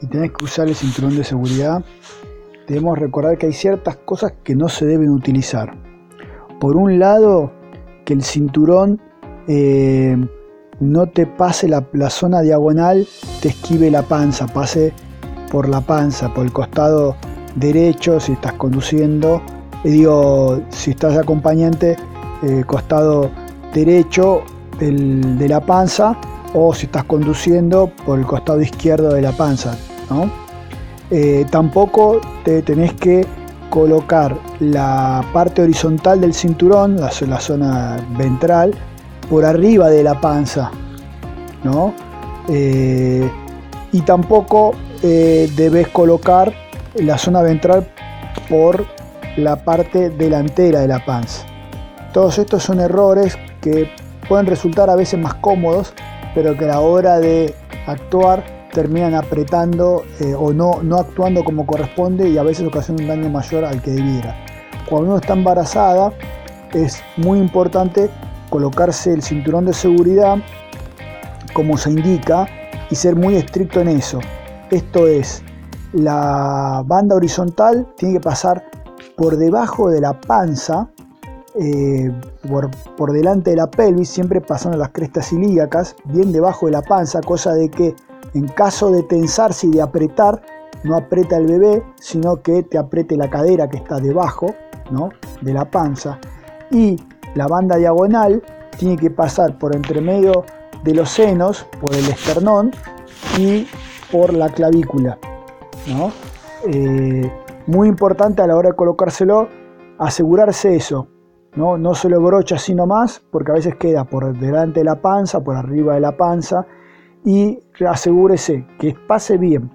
y tenés que usar el cinturón de seguridad, debemos recordar que hay ciertas cosas que no se deben utilizar. Por un lado, que el cinturón eh, no te pase la, zona diagonal, te esquive la panza, pase por la panza, por el costado derecho si estás conduciendo, y digo, si estás acompañante, eh, costado derecho de la panza, o si estás conduciendo por el costado izquierdo de la panza. Eh, tampoco te tenés que colocar la parte horizontal del cinturón, la, zona ventral, por arriba de la panza. ¿no? Eh, y tampoco eh, debes colocar la zona ventral por la parte delantera de la panza. Todos estos son errores que pueden resultar a veces más cómodos pero que a la hora de actuar terminan apretando eh, o no, no actuando como corresponde y a veces ocasionan un daño mayor al que debiera. Cuando uno está embarazada es muy importante colocarse el cinturón de seguridad como se indica y ser muy estricto en eso. Esto es, la banda horizontal tiene que pasar por debajo de la panza eh, por, delante de la pelvis, siempre pasando las crestas ilíacas, bien debajo de la panza, cosa de que en caso de tensarse y de apretar, no aprieta el bebé, sino que te apriete la cadera que está debajo ¿no? de la panza. Y la banda diagonal tiene que pasar por entre medio de los senos, por el esternón y por la clavícula. Eh, muy importante a la hora de colocárselo, asegurarse eso, ¿no? No se brocha así nomás, porque a veces queda por delante de la panza, por arriba de la panza, y asegúrese que pase bien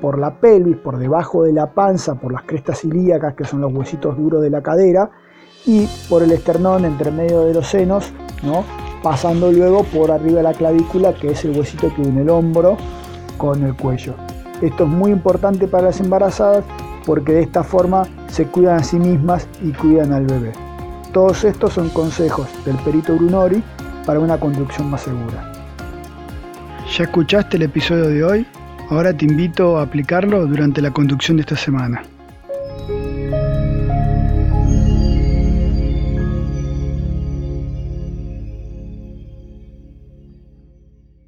por la pelvis, por debajo de la panza, por las crestas ilíacas, que son los huesitos duros de la cadera, y por el esternón entre medio de los senos, ¿no? pasando luego por arriba de la clavícula, que es el huesito que une el hombro con el cuello. Esto es muy importante para las embarazadas porque de esta forma se cuidan a sí mismas y cuidan al bebé. Todos estos son consejos del perito Brunori para una conducción más segura. ¿Ya escuchaste el episodio de hoy? Ahora te invito a aplicarlo durante la conducción de esta semana.